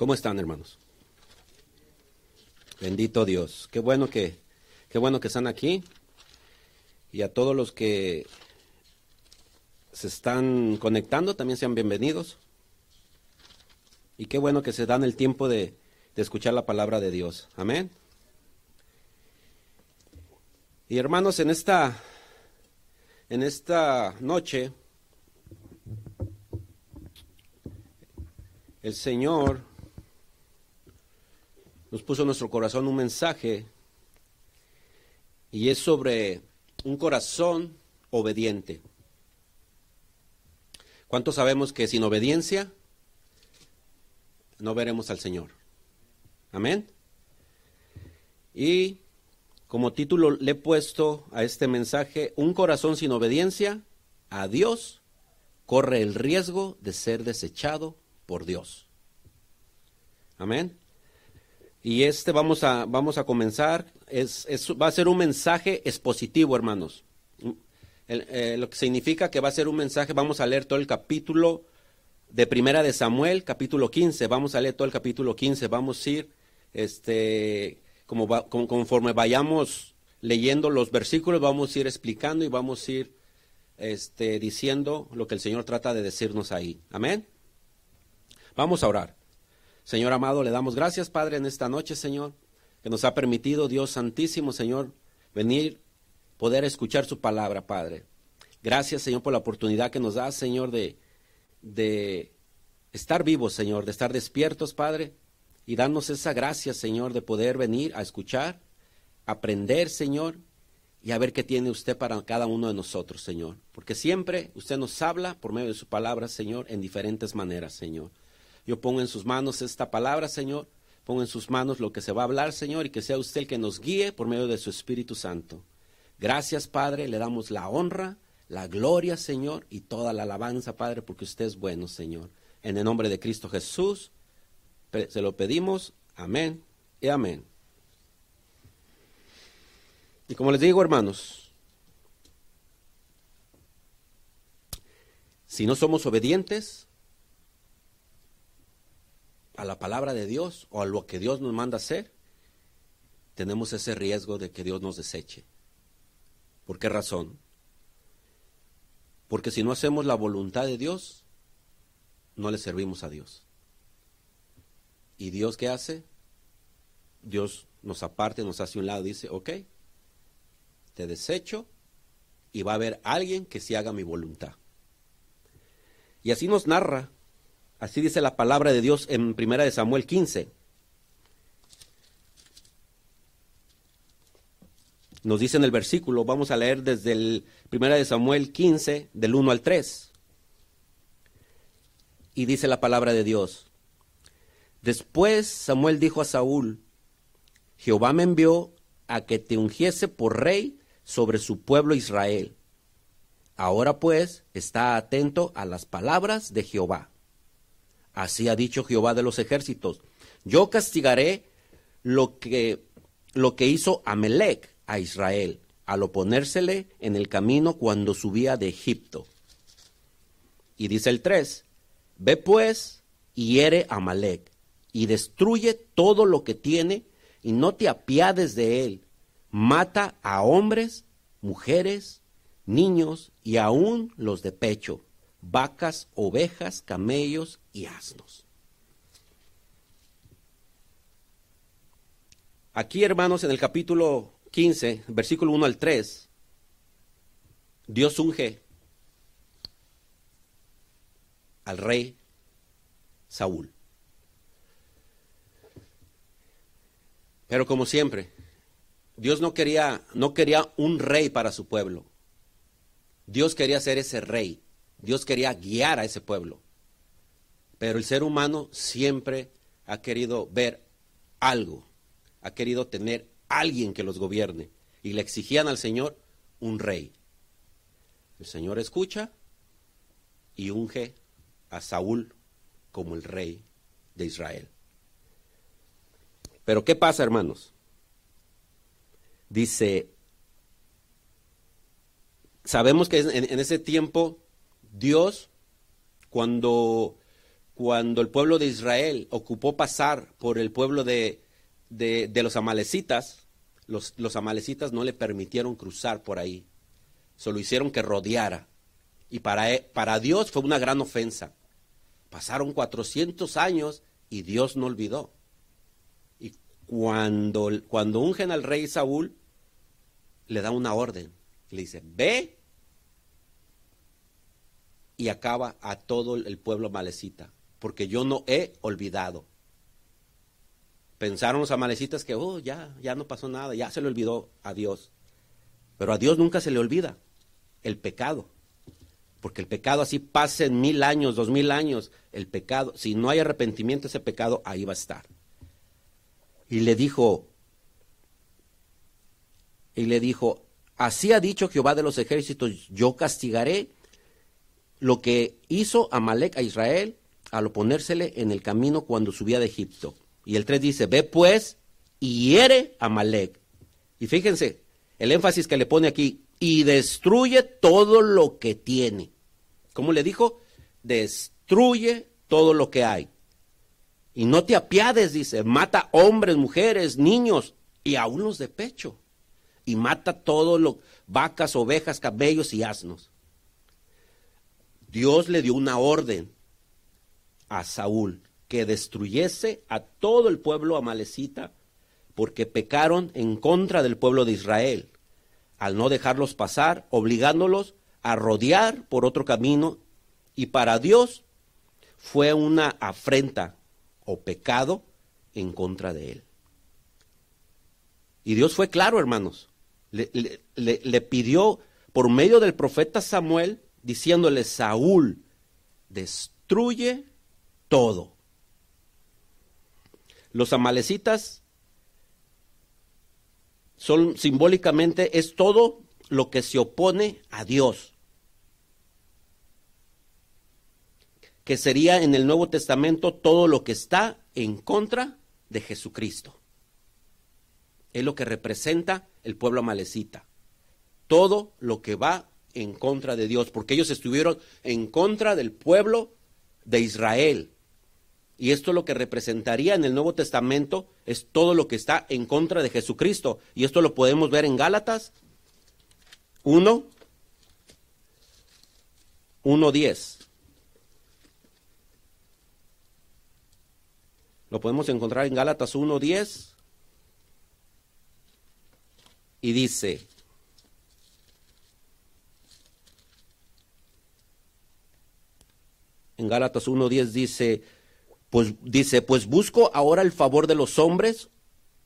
¿Cómo están, hermanos? Bendito Dios. Qué bueno que, qué bueno que están aquí. Y a todos los que se están conectando, también sean bienvenidos. Y qué bueno que se dan el tiempo de, de escuchar la palabra de Dios. Amén. Y hermanos, en esta, en esta noche, el Señor nos puso en nuestro corazón un mensaje y es sobre un corazón obediente. ¿Cuántos sabemos que sin obediencia no veremos al Señor? Amén. Y como título le he puesto a este mensaje, un corazón sin obediencia a Dios corre el riesgo de ser desechado por Dios. Amén. Y este vamos a, vamos a comenzar, es, va a ser un mensaje expositivo, hermanos. Eh, lo que significa que va a ser un mensaje, vamos a leer todo el capítulo de Primera de Samuel, capítulo 15, vamos a leer todo el capítulo 15, vamos a ir, este, como, conforme vayamos leyendo los versículos, vamos a ir explicando y vamos a ir este, diciendo lo que el Señor trata de decirnos ahí. Amén. Vamos a orar. Señor amado, le damos gracias, Padre, en esta noche, Señor, que nos ha permitido, Dios Santísimo, Señor, venir, poder escuchar su palabra, Padre. Gracias, Señor, por la oportunidad que nos da, Señor, de, de estar vivos, Señor, de estar despiertos, Padre, y darnos esa gracia, Señor, de poder venir a escuchar, aprender, Señor, y a ver qué tiene usted para cada uno de nosotros, Señor. Porque siempre usted nos habla por medio de su palabra, Señor, en diferentes maneras, Señor. Yo pongo en sus manos esta palabra, Señor. Pongo en sus manos lo que se va a hablar, Señor, y que sea usted el que nos guíe por medio de su Espíritu Santo. Gracias, Padre. Le damos la honra, la gloria, Señor, y toda la alabanza, Padre, porque usted es bueno, Señor. En el nombre de Cristo Jesús, se lo pedimos. Amén y amén. Y como les digo, hermanos, si no somos obedientes, a la palabra de Dios o a lo que Dios nos manda hacer, tenemos ese riesgo de que Dios nos deseche. ¿Por qué razón? Porque si no hacemos la voluntad de Dios, no le servimos a Dios. ¿Y Dios qué hace? Dios nos aparte, nos hace un lado, dice, ok, te desecho y va a haber alguien que se haga mi voluntad. Y así nos narra Así dice la palabra de Dios en Primera de Samuel 15. Nos dice en el versículo, vamos a leer desde el Primera de Samuel 15, del 1 al 3. Y dice la palabra de Dios. Después Samuel dijo a Saúl, Jehová me envió a que te ungiese por rey sobre su pueblo Israel. Ahora pues está atento a las palabras de Jehová. Así ha dicho Jehová de los ejércitos. Yo castigaré lo que, lo que hizo Amelec a Israel al oponérsele en el camino cuando subía de Egipto. Y dice el 3, ve pues y hiere a Amalek y destruye todo lo que tiene y no te apiades de él. Mata a hombres, mujeres, niños y aún los de pecho vacas, ovejas, camellos y asnos. Aquí, hermanos, en el capítulo 15, versículo 1 al 3, Dios unge al rey Saúl. Pero como siempre, Dios no quería, no quería un rey para su pueblo. Dios quería ser ese rey. Dios quería guiar a ese pueblo. Pero el ser humano siempre ha querido ver algo, ha querido tener alguien que los gobierne. Y le exigían al Señor un rey. El Señor escucha y unge a Saúl como el rey de Israel. Pero ¿qué pasa, hermanos? Dice, sabemos que en, ese tiempo Dios, cuando, cuando el pueblo de Israel ocupó pasar por el pueblo de, de, los amalecitas, los, los, amalecitas no le permitieron cruzar por ahí, solo hicieron que rodeara. Y para, e, para Dios fue una gran ofensa. Pasaron 400 años y Dios no olvidó. Y cuando, cuando ungen al rey Saúl, le da una orden. Le dice, ve y acaba a todo el pueblo malecita, porque yo no he olvidado. Pensaron los amalecitas que, oh, ya, ya no pasó nada, ya se le olvidó a Dios. Pero a Dios nunca se le olvida el pecado. Porque el pecado así pase mil años, dos mil años, el pecado, si no hay arrepentimiento, ese pecado ahí va a estar. Y le dijo, y le dijo, así ha dicho Jehová de los ejércitos, yo castigaré lo que hizo Amalek a Israel al oponérsele en el camino cuando subía de Egipto. Y el 3 dice, ve pues y hiere a Amalek. Y fíjense, el énfasis que le pone aquí, y destruye todo lo que tiene. ¿Cómo le dijo? Destruye todo lo que hay. Y no te apiades, dice, mata hombres, mujeres, niños y aún los de pecho. Y mata todo lo, vacas, ovejas, cabellos y asnos. Dios le dio una orden a Saúl que destruyese a todo el pueblo amalecita porque pecaron en contra del pueblo de Israel al no dejarlos pasar, obligándolos a rodear por otro camino, y para Dios fue una afrenta o pecado en contra de él. Y Dios fue claro, hermanos. Le, pidió por medio del profeta Samuel, diciéndole, Saúl, destruye todo. Los amalecitas son simbólicamente es todo lo que se opone a Dios. Que sería en el Nuevo Testamento todo lo que está en contra de Jesucristo. Es lo que representa el pueblo amalecita. Todo lo que va en contra de Dios, porque ellos estuvieron en contra del pueblo de Israel. Y esto lo que representaría en el Nuevo Testamento es todo lo que está en contra de Jesucristo. Y esto lo podemos ver en Gálatas 1, 1.10. Lo podemos encontrar en Gálatas 1.10. Y dice, en Gálatas 1.10 dice, pues dice, pues busco ahora el favor de los hombres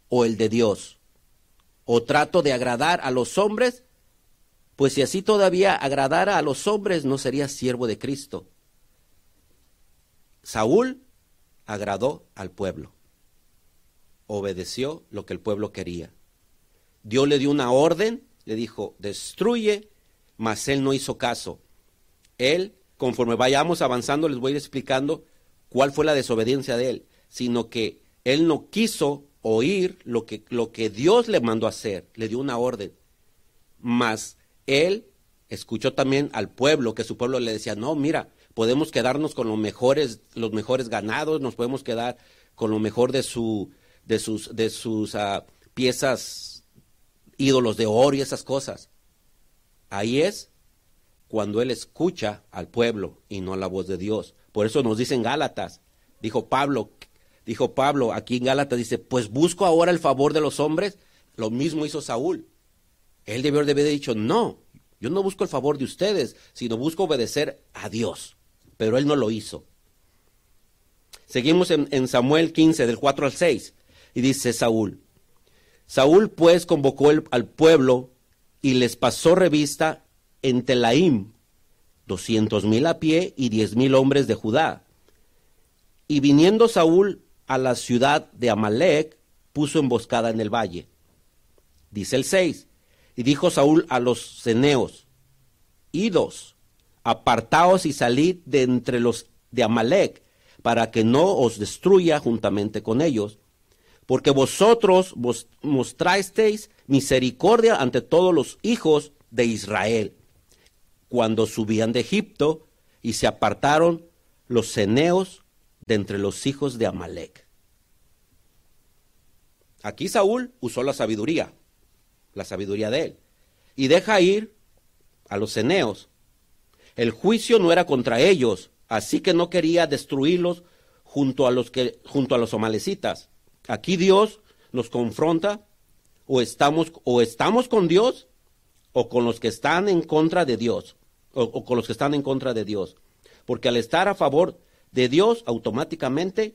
o el de Dios. O trato de agradar a los hombres, pues si así todavía agradara a los hombres no sería siervo de Cristo. Saúl agradó al pueblo. Obedeció lo que el pueblo quería. Dios le dio una orden, le dijo, destruye, mas él no hizo caso. Él, conforme vayamos avanzando, les voy a ir explicando cuál fue la desobediencia de él, sino que él no quiso oír lo que, lo que Dios le mandó hacer, le dio una orden. Mas él escuchó también al pueblo, que su pueblo le decía, no, mira, podemos quedarnos con los mejores, los mejores ganados, nos podemos quedar con lo mejor de, su, de sus, de sus ah, piezas, ídolos de oro y esas cosas. Ahí es cuando él escucha al pueblo y no la voz de Dios. Por eso nos dicen Gálatas. Dijo Pablo, dijo Pablo aquí en Gálatas, dice, pues busco ahora el favor de los hombres. Lo mismo hizo Saúl. Él debió de haber dicho, no, yo no busco el favor de ustedes, sino busco obedecer a Dios. Pero él no lo hizo. Seguimos en, Samuel 15, del 4 al 6. Y dice Saúl, Saúl pues convocó al pueblo y les pasó revista en Telaim, doscientos mil a pie y diez mil hombres de Judá. Y viniendo Saúl a la ciudad de Amalek, puso emboscada en el valle. Dice el 6. Y dijo Saúl a los ceneos, idos, apartaos y salid de entre los de Amalek, para que no os destruya juntamente con ellos, porque vosotros vos mostrasteis misericordia ante todos los hijos de Israel cuando subían de Egipto y se apartaron los ceneos de entre los hijos de Amalek. Aquí Saúl usó la sabiduría, la sabiduría de él, y deja ir a los ceneos. El juicio no era contra ellos, así que no quería destruirlos junto a los que junto a los amalecitas. Aquí Dios nos confronta o estamos o estamos con Dios o con los que están en contra de Dios o, con los que están en contra de Dios. Porque al estar a favor de Dios, automáticamente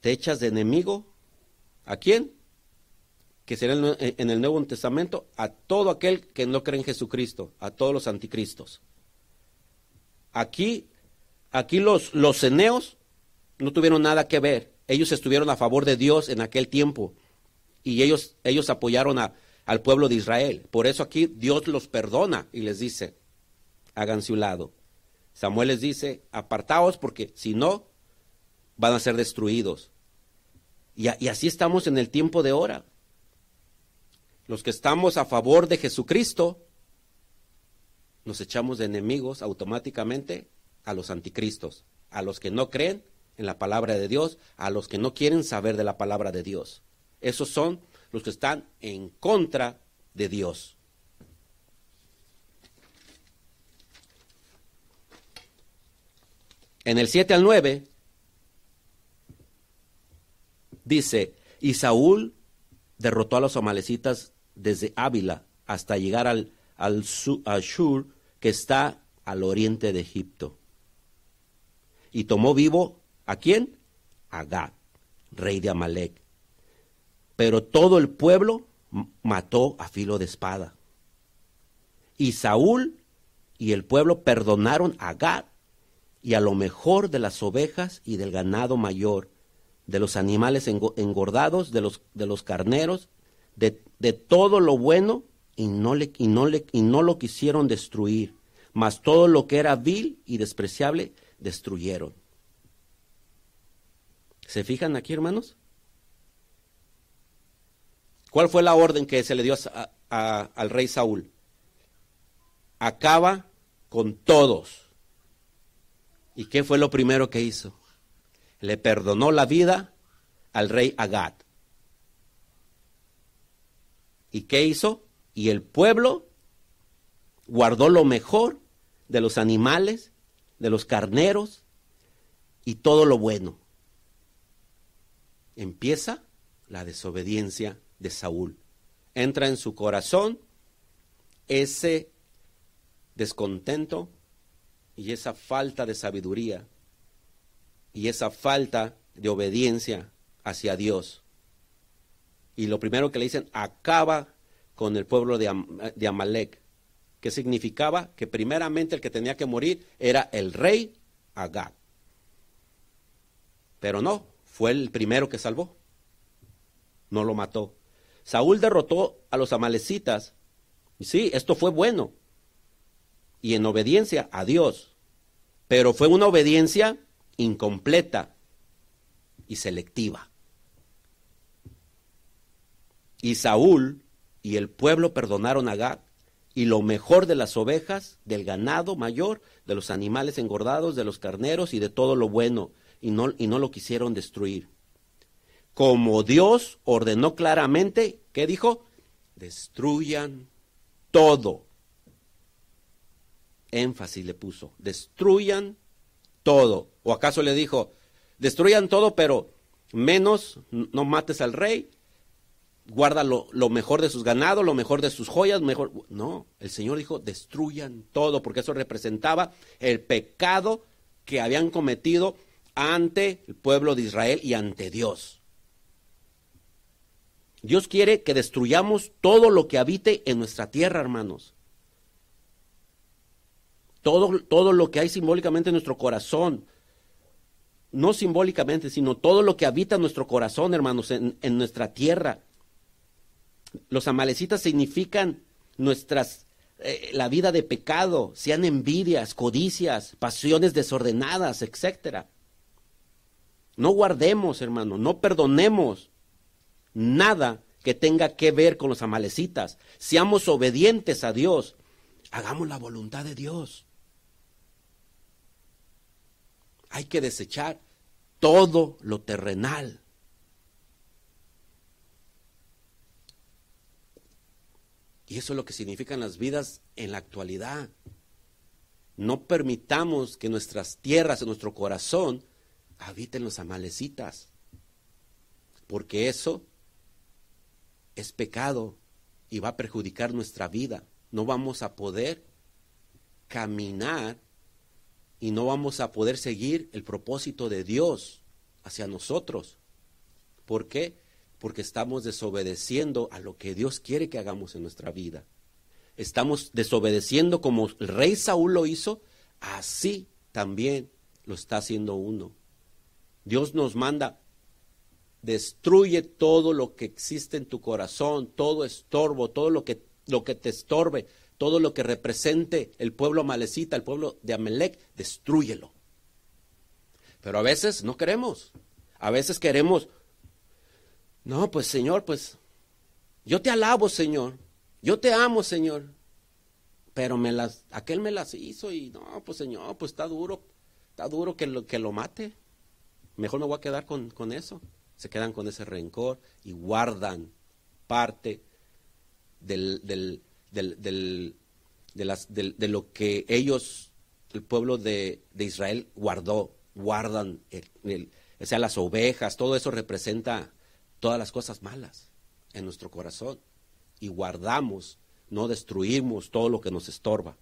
te echas de enemigo. ¿A quién? Que será en el Nuevo Testamento a todo aquel que no cree en Jesucristo, a todos los anticristos. Aquí, aquí los, los ceneos no tuvieron nada que ver. Ellos estuvieron a favor de Dios en aquel tiempo y ellos, ellos apoyaron a, al pueblo de Israel. Por eso aquí Dios los perdona y les dice, háganse un lado. Samuel les dice, apartaos porque si no, van a ser destruidos. Y, así estamos en el tiempo de ahora. Los que estamos a favor de Jesucristo, nos echamos de enemigos automáticamente a los anticristos, a los que no creen en la palabra de Dios, a los que no quieren saber de la palabra de Dios. Esos son los que están en contra de Dios. En el 7 al 9 dice, y Saúl derrotó a los amalecitas desde Ávila hasta llegar al, al, Shur, que está al oriente de Egipto. Y tomó vivo a quién? A Gad, rey de Amalek. Pero todo el pueblo mató a filo de espada. Y Saúl y el pueblo perdonaron a Gad y a lo mejor de las ovejas y del ganado mayor, de los animales engordados, de los, de los carneros, de, de todo lo bueno, y no, le, y, no le, y no lo quisieron destruir, mas todo lo que era vil y despreciable destruyeron. ¿Se fijan aquí, hermanos? ¿Cuál fue la orden que se le dio al rey Saúl? Acaba con todos ¿Y qué fue lo primero que hizo? Le perdonó la vida al rey Agad. ¿Y qué hizo? Y el pueblo guardó lo mejor de los animales, de los carneros y todo lo bueno. Empieza la desobediencia de Saúl. Entra en su corazón ese descontento y esa falta de sabiduría y esa falta de obediencia hacia Dios. Y lo primero que le dicen, acaba con el pueblo de, Amalek, que significaba que primeramente el que tenía que morir era el rey Agag. Pero no, fue el primero que salvó. No lo mató. Saúl derrotó a los amalecitas. Y sí, esto fue bueno, y en obediencia a Dios. Pero fue una obediencia incompleta y selectiva. Y Saúl y el pueblo perdonaron a Gad y lo mejor de las ovejas, del ganado mayor, de los animales engordados, de los carneros y de todo lo bueno, y no, y no lo quisieron destruir. Como Dios ordenó claramente, ¿qué dijo? Destruyan todo énfasis le puso, destruyan todo. ¿O acaso le dijo, destruyan todo, pero menos no mates al rey, guarda lo, mejor de sus ganados, lo mejor de sus joyas, mejor... No, el Señor dijo, destruyan todo, porque eso representaba el pecado que habían cometido ante el pueblo de Israel y ante Dios. Dios quiere que destruyamos todo lo que habite en nuestra tierra, hermanos todo, lo que hay simbólicamente en nuestro corazón, no simbólicamente, sino todo lo que habita en nuestro corazón, hermanos, en, nuestra tierra. Los amalecitas significan nuestras, eh, la vida de pecado, sean envidias, codicias, pasiones desordenadas, etcétera. No guardemos, hermano, no perdonemos nada que tenga que ver con los amalecitas. Seamos obedientes a Dios. Hagamos la voluntad de Dios. hay que desechar todo lo terrenal. Y eso es lo que significan las vidas en la actualidad. No permitamos que nuestras tierras, en nuestro corazón, habiten los amalecitas. Porque eso es pecado y va a perjudicar nuestra vida. No vamos a poder caminar y no vamos a poder seguir el propósito de Dios hacia nosotros. ¿Por qué? Porque estamos desobedeciendo a lo que Dios quiere que hagamos en nuestra vida. Estamos desobedeciendo como el rey Saúl lo hizo, así también lo está haciendo uno. Dios nos manda, destruye todo lo que existe en tu corazón, todo estorbo, todo lo que, lo que te estorbe, todo lo que represente el pueblo amalecita, el pueblo de Amelec, destruyelo. Pero a veces no queremos. A veces queremos, no, pues Señor, pues yo te alabo, Señor. Yo te amo, Señor. Pero me las, aquel me las hizo y no, pues Señor, pues está duro, está duro que lo, que lo mate. Mejor me voy a quedar con, con eso. Se quedan con ese rencor y guardan parte del, del, del, de, las, de, lo que ellos, el pueblo de, Israel, guardó, guardan, o sea, las ovejas, todo eso representa todas las cosas malas en nuestro corazón. Y guardamos, no destruimos todo lo que nos estorba.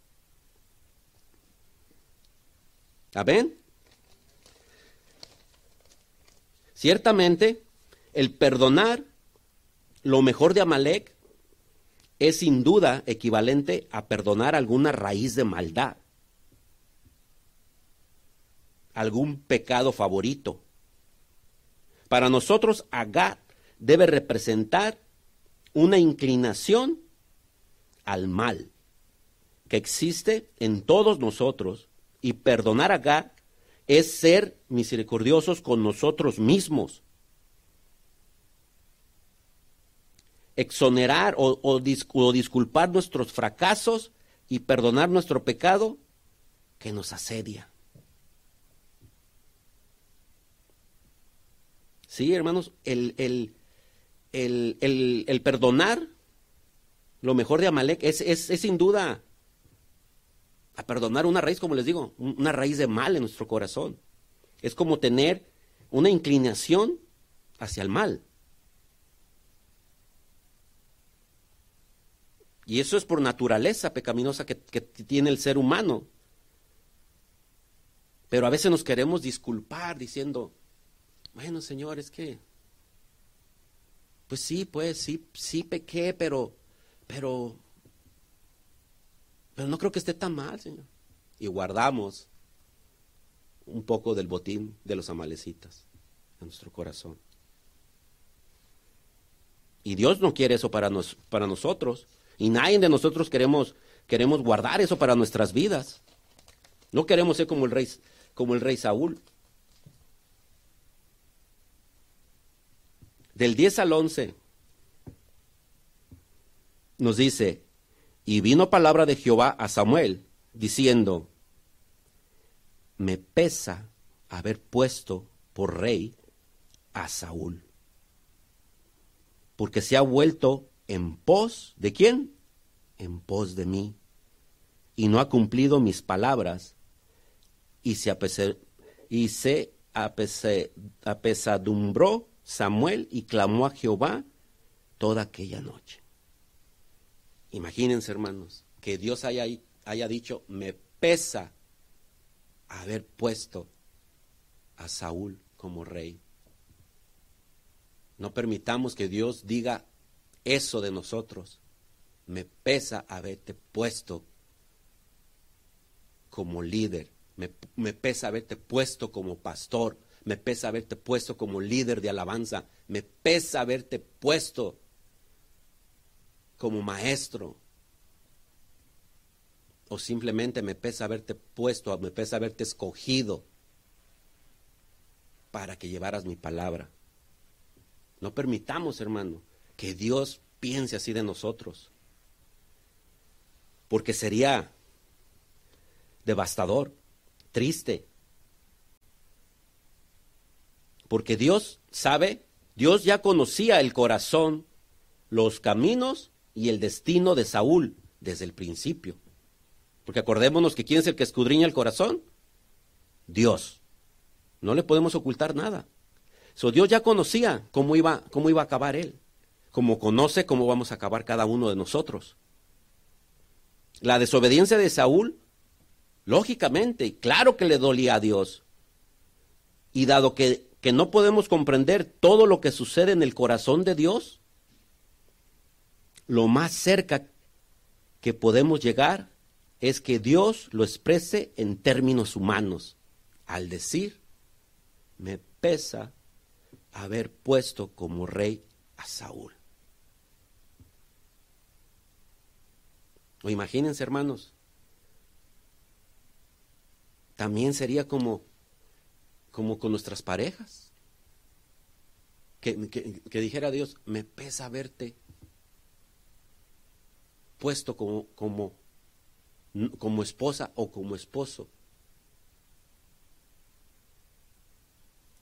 ¿Amén? Ciertamente, el perdonar lo mejor de Amalek es sin duda equivalente a perdonar alguna raíz de maldad, algún pecado favorito. Para nosotros, Agat debe representar una inclinación al mal que existe en todos nosotros y perdonar a Agat es ser misericordiosos con nosotros mismos exonerar o, disculpar nuestros fracasos y perdonar nuestro pecado que nos asedia. Sí, hermanos, el, el, el, perdonar lo mejor de Amalek es, es, es, sin duda a perdonar una raíz, como les digo, una raíz de mal en nuestro corazón. Es como tener una inclinación hacia el mal. Y eso es por naturaleza pecaminosa que, tiene el ser humano. Pero a veces nos queremos disculpar diciendo, bueno, Señor, es que, pues sí, pues sí, sí pequé, pero, pero, pero no creo que esté tan mal, Señor. Y guardamos un poco del botín de los amalecitas en nuestro corazón. Y Dios no quiere eso para, nos, para nosotros. Y nadie de nosotros queremos, queremos guardar eso para nuestras vidas. No queremos ser como el rey, como el rey Saúl. Del 10 al 11 nos dice, y vino palabra de Jehová a Samuel, diciendo, me pesa haber puesto por rey a Saúl, porque se ha vuelto en pos de quién? En pos de mí. Y no ha cumplido mis palabras y se, apesadumbró Samuel y clamó a Jehová toda aquella noche. Imagínense, hermanos, que Dios haya, dicho, me pesa haber puesto a Saúl como rey. No permitamos que Dios diga eso de nosotros. Me pesa haberte puesto como líder, me, pesa haberte puesto como pastor, me pesa haberte puesto como líder de alabanza, me pesa haberte puesto como maestro. O simplemente me pesa haberte puesto, me pesa haberte escogido para que llevaras mi palabra. No permitamos, hermano, que Dios piense así de nosotros. Porque sería devastador, triste, Porque Dios sabe, Dios ya conocía el corazón, los caminos y el destino de Saúl desde el principio. Porque acordémonos que quién es el que escudriña el corazón? Dios. No le podemos ocultar nada. So, Dios ya conocía cómo iba, cómo iba a acabar él, como conoce cómo vamos a acabar cada uno de nosotros. La desobediencia de Saúl, lógicamente, claro que le dolía a Dios. Y dado que, que no podemos comprender todo lo que sucede en el corazón de Dios, lo más cerca que podemos llegar es que Dios lo exprese en términos humanos, al decir, me pesa haber puesto como rey a Saúl. O imagínense, hermanos, también sería como, como con nuestras parejas. Que, que, dijera Dios, me pesa verte puesto como, como, como esposa o como esposo.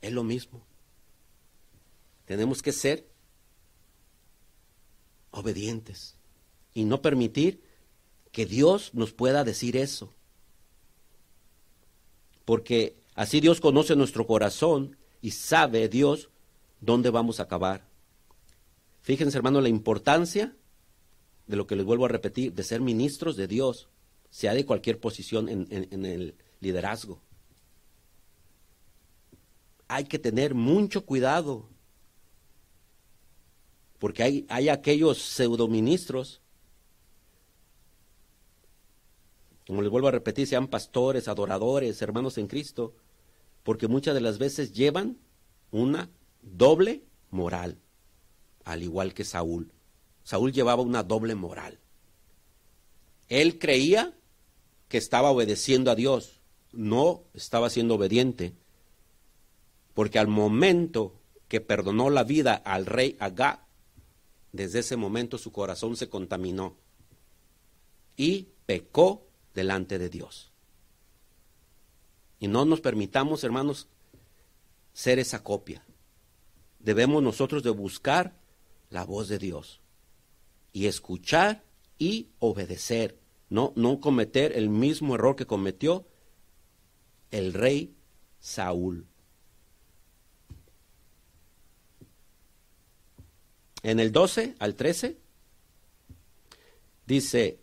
Es lo mismo. Tenemos que ser obedientes y no permitir que Dios nos pueda decir eso. Porque así Dios conoce nuestro corazón y sabe Dios dónde vamos a acabar. Fíjense, hermano, la importancia de lo que les vuelvo a repetir, de ser ministros de Dios, sea de cualquier posición en, el liderazgo. Hay que tener mucho cuidado porque hay, hay aquellos pseudoministros, como les vuelvo a repetir, sean pastores, adoradores, hermanos en Cristo, porque muchas de las veces llevan una doble moral, al igual que Saúl. Saúl llevaba una doble moral. Él creía que estaba obedeciendo a Dios, no estaba siendo obediente, porque al momento que perdonó la vida al rey Agá, desde ese momento su corazón se contaminó y pecó delante de Dios. Y no nos permitamos, hermanos, ser esa copia. Debemos nosotros de buscar la voz de Dios y escuchar y obedecer, no, no cometer el mismo error que cometió el rey Saúl. En el 12 al 13 dice,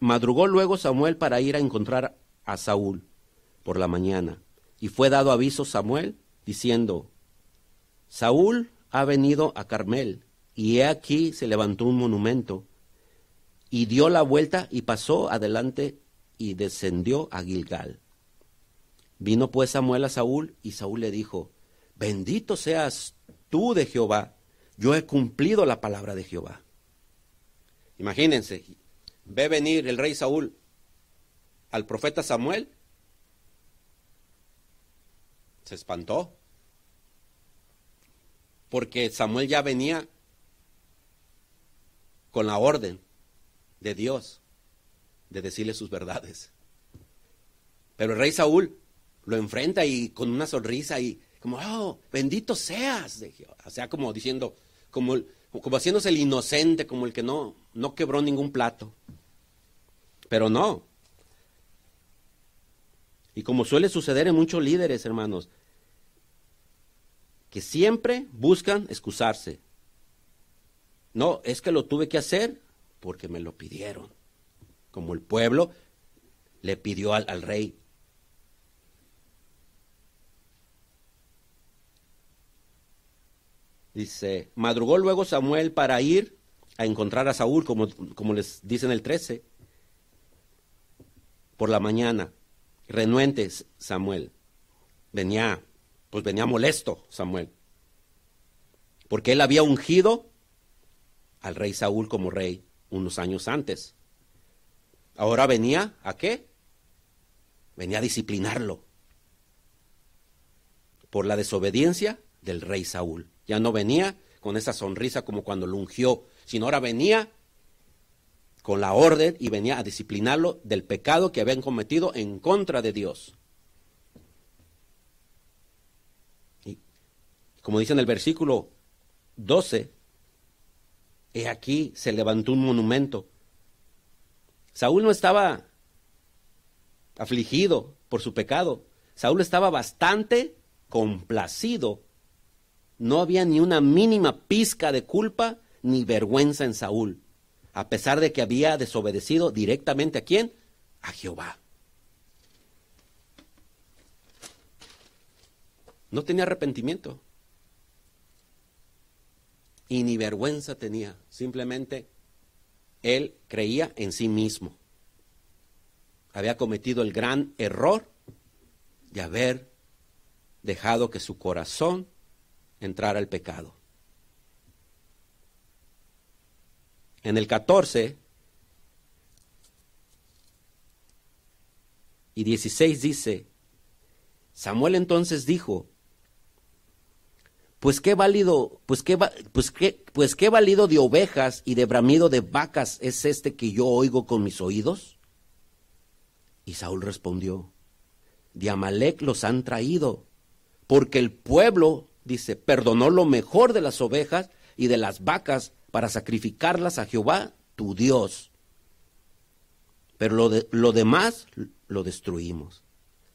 madrugó luego Samuel para ir a encontrar a Saúl por la mañana. Y fue dado aviso Samuel diciendo, Saúl ha venido a Carmel, y he aquí se levantó un monumento, y dio la vuelta y pasó adelante y descendió a Gilgal. Vino pues Samuel a Saúl, y Saúl le dijo, Bendito seas tú de Jehová, yo he cumplido la palabra de Jehová. Imagínense, ve venir el rey Saúl al profeta Samuel, se espantó, porque Samuel ya venía con la orden de Dios de decirle sus verdades. Pero el rey Saúl lo enfrenta y con una sonrisa y como, oh, bendito seas de. O sea, como diciendo, como, como haciéndose el inocente, como el que no, no quebró ningún plato. Pero no. Y como suele suceder en muchos líderes, hermanos, que siempre buscan excusarse. No, es que lo tuve que hacer porque me lo pidieron. Como el pueblo le pidió al, al rey, Dice, madrugó luego Samuel para ir a encontrar a Saúl, como, como les dice en el 13, por la mañana. Renuentes Samuel. Venía, pues venía molesto Samuel. Porque él había ungido al rey Saúl como rey unos años antes. Ahora venía a qué? Venía a disciplinarlo por la desobediencia del rey Saúl. Ya no venía con esa sonrisa como cuando lo ungió, sino ahora venía con la orden y venía a disciplinarlo del pecado que habían cometido en contra de Dios. como dice en el versículo 12, he aquí se levantó un monumento. Saúl no estaba afligido por su pecado. Saúl estaba bastante complacido. No había ni una mínima pizca de culpa ni vergüenza en Saúl, a pesar de que había desobedecido directamente a quién? A Jehová. No tenía arrepentimiento. Y ni vergüenza tenía. Simplemente él creía en sí mismo. Había cometido el gran error de haber dejado que su corazón entrara al pecado. En el 14 y 16 dice, Samuel entonces dijo, pues qué válido, pues qué, pues qué, pues qué válido de ovejas y de bramido de vacas es este que yo oigo con mis oídos. Y Saúl respondió, de Amalek los han traído, porque el pueblo, dice, perdonó lo mejor de las ovejas y de las vacas para sacrificarlas a Jehová, tu Dios. Pero lo, de, lo demás lo destruimos.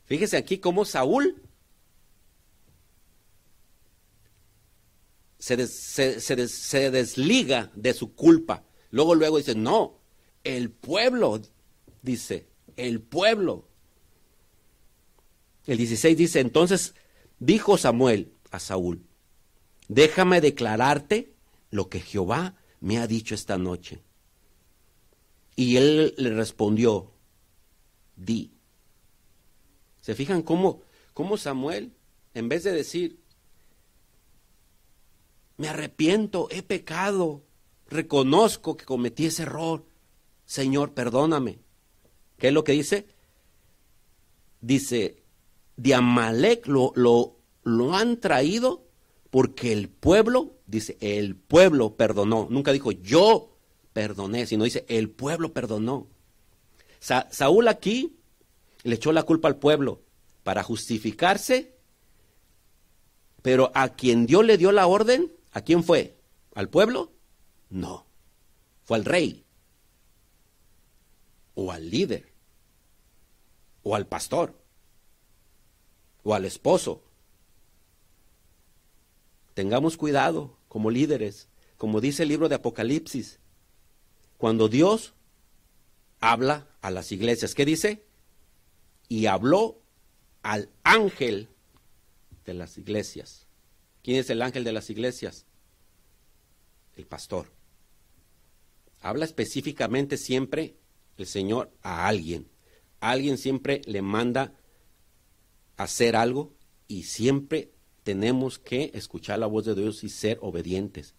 Fíjese aquí cómo Saúl se, desliga de su culpa. Luego, luego dice, no, el pueblo, dice, el pueblo. El 16 dice, entonces dijo Samuel a Saúl, déjame declararte lo que Jehová me ha dicho esta noche. Y él le respondió, di. ¿Se fijan cómo, cómo Samuel, en vez de decir, me arrepiento, he pecado, reconozco que cometí ese error. Señor, perdóname. ¿Qué es lo que dice? Dice, de Amalek lo, lo, lo han traído porque el pueblo, dice, el pueblo perdonó. Nunca dijo yo perdoné, sino dice, el pueblo perdonó. Saúl aquí le echó la culpa al pueblo para justificarse, pero a quien Dios le dio la orden ¿A quién fue? ¿Al pueblo? No. Fue al rey. O al líder. O al pastor. O al esposo. Tengamos cuidado como líderes, como dice el libro de Apocalipsis. Cuando Dios habla a las iglesias, ¿qué dice? Y habló al ángel de las iglesias. ¿Quién es el ángel de las iglesias? El pastor. Habla específicamente siempre el Señor a alguien. alguien siempre le manda hacer algo y siempre tenemos que escuchar la voz de Dios y ser obedientes.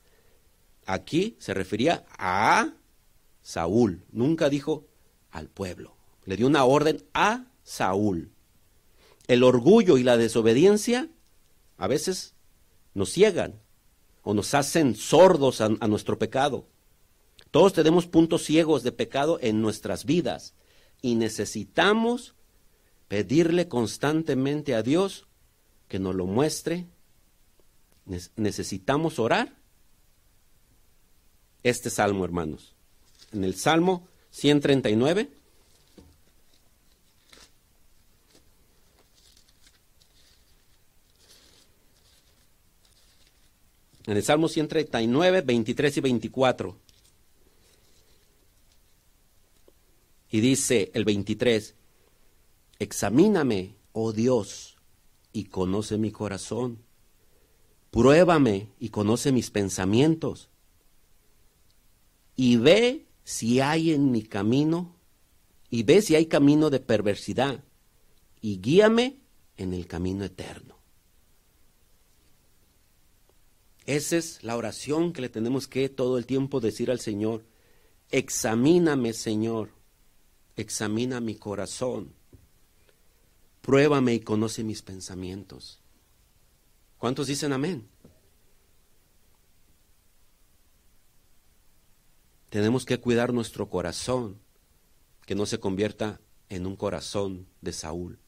Aquí se refería a Saúl, nunca dijo al pueblo. Le dio una orden a Saúl. El orgullo y la desobediencia a veces nos ciegan nos hacen sordos a, nuestro pecado. Todos tenemos puntos ciegos de pecado en nuestras vidas y necesitamos pedirle constantemente a Dios que nos lo muestre. necesitamos orar. Este salmo, hermanos. En el Salmo 139. En el Salmo 139, 23 y 24. Y dice el 23, examíname, oh Dios, y conoce mi corazón. Pruébame y conoce mis pensamientos. Y ve si hay en mi camino, y ve si hay camino de perversidad, y guíame en el camino eterno. Esa es la oración que le tenemos que todo el tiempo decir al Señor. Examíname, Señor. Examina mi corazón. Pruébame y conoce mis pensamientos. ¿Cuántos dicen amén? Tenemos que cuidar nuestro corazón, que no se convierta en un corazón de Saúl,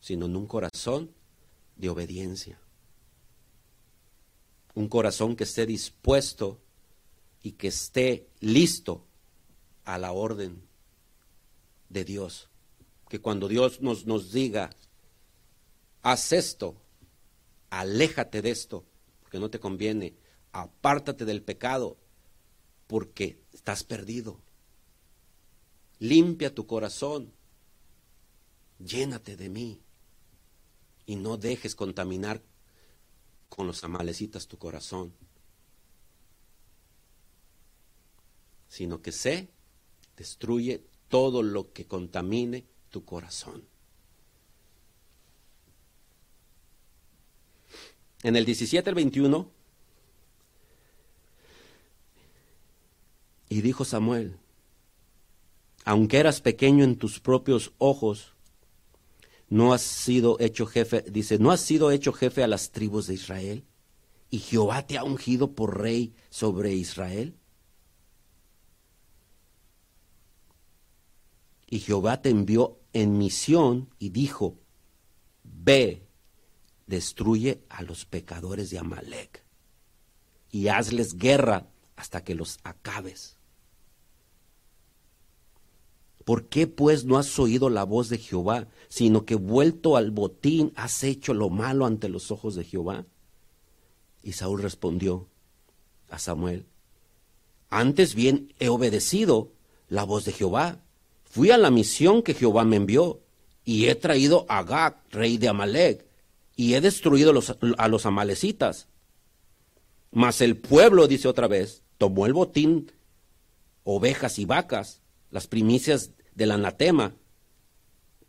sino en un corazón de obediencia. Un corazón que esté dispuesto y que esté listo a la orden de Dios. Que cuando Dios nos, nos diga, haz esto, aléjate de esto, porque no te conviene, apártate del pecado, porque estás perdido. Limpia tu corazón, llénate de mí y no dejes contaminar con los amalecitas tu corazón, sino que sé, destruye todo lo que contamine tu corazón. En el 17 al 21, y dijo Samuel, aunque eras pequeño en tus propios ojos, no has sido hecho jefe, dice, no has sido hecho jefe a las tribus de Israel, y Jehová te ha ungido por rey sobre Israel. Y Jehová te envió en misión y dijo, ve, destruye a los pecadores de Amalek y hazles guerra hasta que los acabes. ¿Por qué pues no has oído la voz de Jehová, sino que vuelto al botín has hecho lo malo ante los ojos de Jehová? Y Saúl respondió a Samuel, antes bien he obedecido la voz de Jehová. Fui a la misión que Jehová me envió y he traído a Agag, rey de Amalek, y he destruido a los amalecitas. Mas el pueblo, dice otra vez, tomó el botín, ovejas y vacas, las primicias del anatema,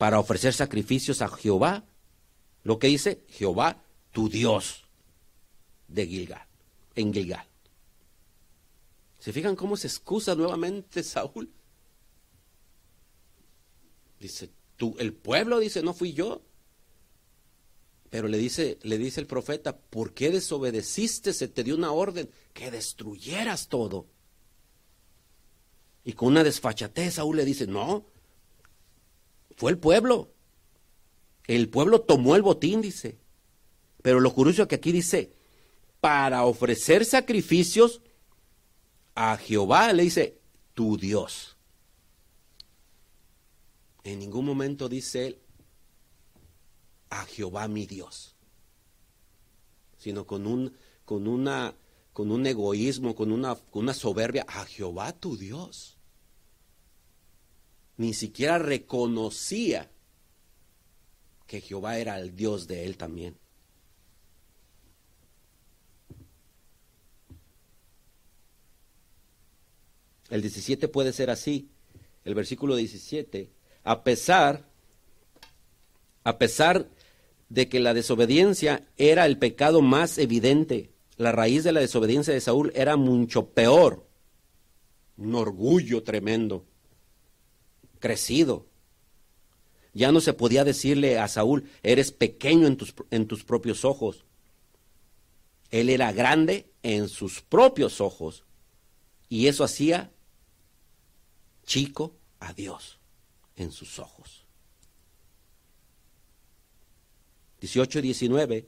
para ofrecer sacrificios a Jehová. Lo que dice Jehová, tu Dios, de Gilgal, en Gilgal. ¿Se fijan cómo se excusa nuevamente Saúl? Dice, tú, el pueblo dice, no fui yo. Pero le dice, le dice el profeta, ¿por qué desobedeciste? Se te dio una orden que destruyeras todo. Y con una desfachatez Saúl le dice, no, fue el pueblo. El pueblo tomó el botín, dice. Pero lo curioso es que aquí dice, para ofrecer sacrificios a Jehová, le dice, tu Dios. En ningún momento dice él, a Jehová mi Dios, sino con un, con una, con un egoísmo, con una, con una soberbia, a Jehová tu Dios. Ni siquiera reconocía que Jehová era el Dios de él también. El 17 puede ser así. El versículo 17, a pesar, a pesar de que la desobediencia era el pecado más evidente. La raíz de la desobediencia de Saúl era mucho peor. Un orgullo tremendo, crecido. Ya no se podía decirle a Saúl, eres pequeño en tus, en tus propios ojos. Él era grande en sus propios ojos. Y eso hacía chico a Dios en sus ojos. 18 y 19,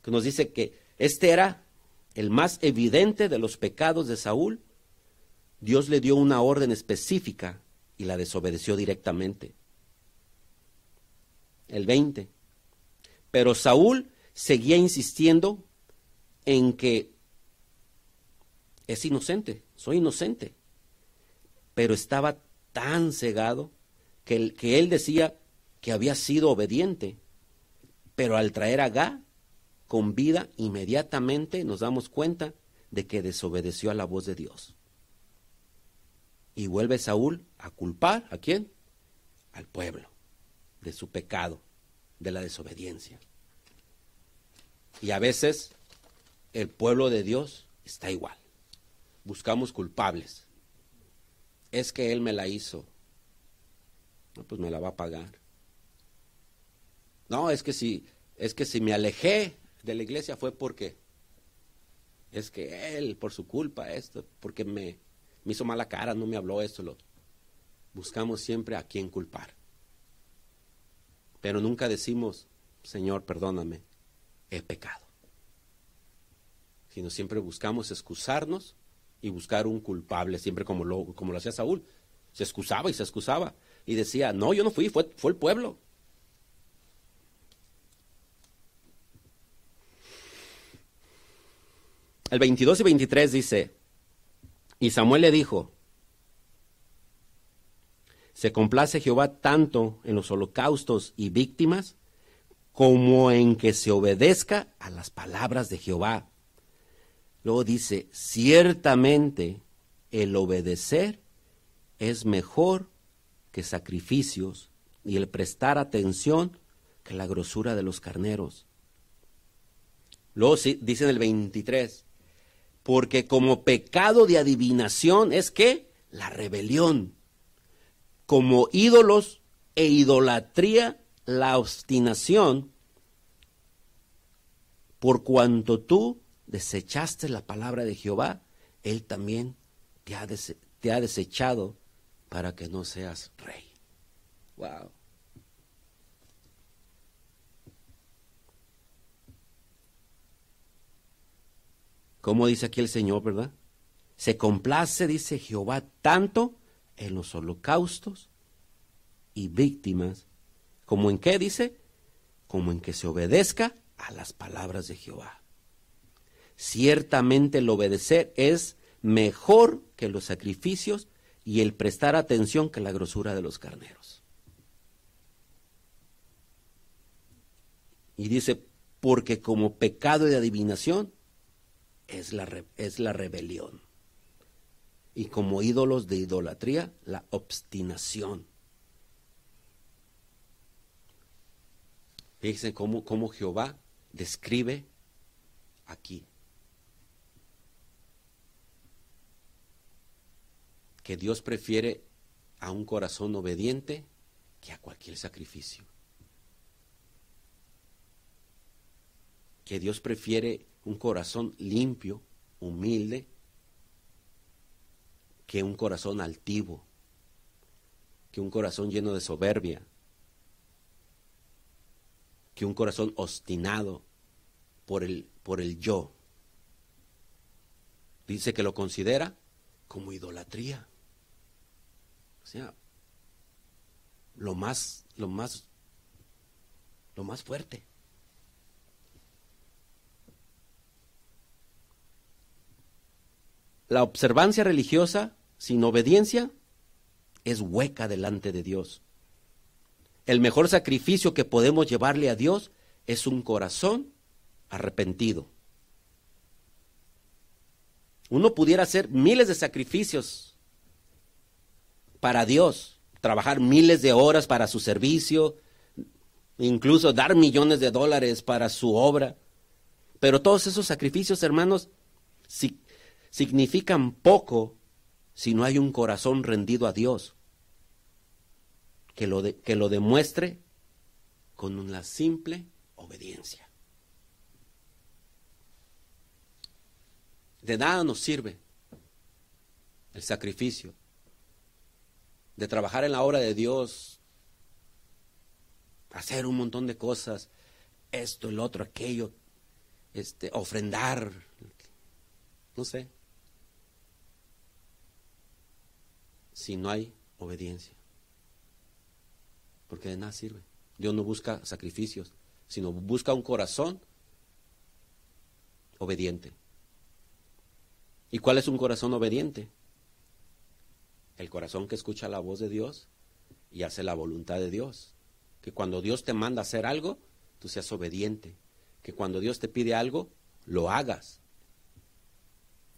que nos dice que este era el más evidente de los pecados de Saúl. Dios le dio una orden específica y la desobedeció directamente. El 20. Pero Saúl seguía insistiendo en que es inocente, soy inocente. Pero estaba tan cegado que, que él decía que había sido obediente pero al traer a Gá con vida, inmediatamente nos damos cuenta de que desobedeció a la voz de Dios. Y vuelve Saúl a culpar a quién? Al pueblo de su pecado, de la desobediencia. Y a veces el pueblo de Dios está igual. Buscamos culpables. Es que Él me la hizo. No, pues me la va a pagar. No, es que si, es que si me alejé de la iglesia fue porque es que él, por su culpa, esto, porque me, me hizo mala cara, no me habló esto. Lo, buscamos siempre a quién culpar. Pero nunca decimos, Señor, perdóname, he pecado. sino siempre buscamos excusarnos y buscar un culpable, siempre como lo, como lo hacía Saúl. Se excusaba y se excusaba y decía, no, yo no fui, fue, fue el pueblo. El 22 y 23 dice, y Samuel le dijo, se complace Jehová tanto en los holocaustos y víctimas como en que se obedezca a las palabras de Jehová. Luego dice, ciertamente el obedecer es mejor que sacrificios y el prestar atención que la grosura de los carneros. Luego dice en el 23, porque como pecado de adivinación es que la rebelión, como ídolos e idolatría la obstinación, por cuanto tú desechaste la palabra de Jehová, Él también te ha, te ha desechado para que no seas rey. Wow. Como dice aquí el Señor, verdad? Se complace, dice Jehová, tanto en los holocaustos y víctimas ¿Como en qué dice? Como en que se obedezca a las palabras de Jehová. Ciertamente el obedecer es mejor que los sacrificios y el prestar atención que la grosura de los carneros. Y dice, porque como pecado de adivinación es la, es la rebelión. Y como ídolos de idolatría, la obstinación. Fíjense cómo, cómo Jehová describe aquí. Que Dios prefiere a un corazón obediente que a cualquier sacrificio. Que Dios prefiere un corazón limpio, humilde, que un corazón altivo, que un corazón lleno de soberbia, que un corazón obstinado por el, por el yo. Dice que lo considera como idolatría. O sea, lo más, lo más, lo más fuerte. La observancia religiosa sin obediencia es hueca delante de Dios. El mejor sacrificio que podemos llevarle a Dios es un corazón arrepentido. Uno pudiera hacer miles de sacrificios para Dios, trabajar miles de horas para su servicio, incluso dar millones de dólares para su obra. Pero todos esos sacrificios, hermanos, significan poco si no hay un corazón rendido a Dios que lo, que lo demuestre con una simple obediencia. De nada nos sirve el sacrificio de trabajar en la obra de Dios, hacer un montón de cosas, esto, el otro, aquello, este, ofrendar, no sé, si no hay obediencia porque de nada sirve. Dios no busca sacrificios, sino busca un corazón obediente. ¿Y cuál es un corazón obediente? El corazón que escucha la voz de Dios y hace la voluntad de Dios. Que cuando Dios te manda a hacer algo, tú seas obediente. Que cuando Dios te pide algo, lo hagas.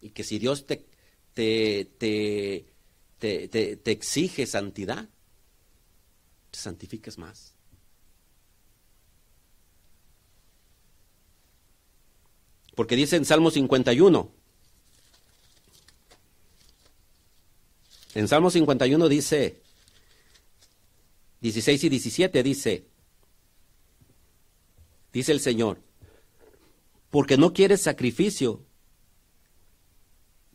Y que si Dios te, te, te, te exige santidad, santifiques más. Porque dice en Salmo 51, en Salmo 51 dice, 16 y 17 dice, dice el Señor, porque no quieres sacrificio,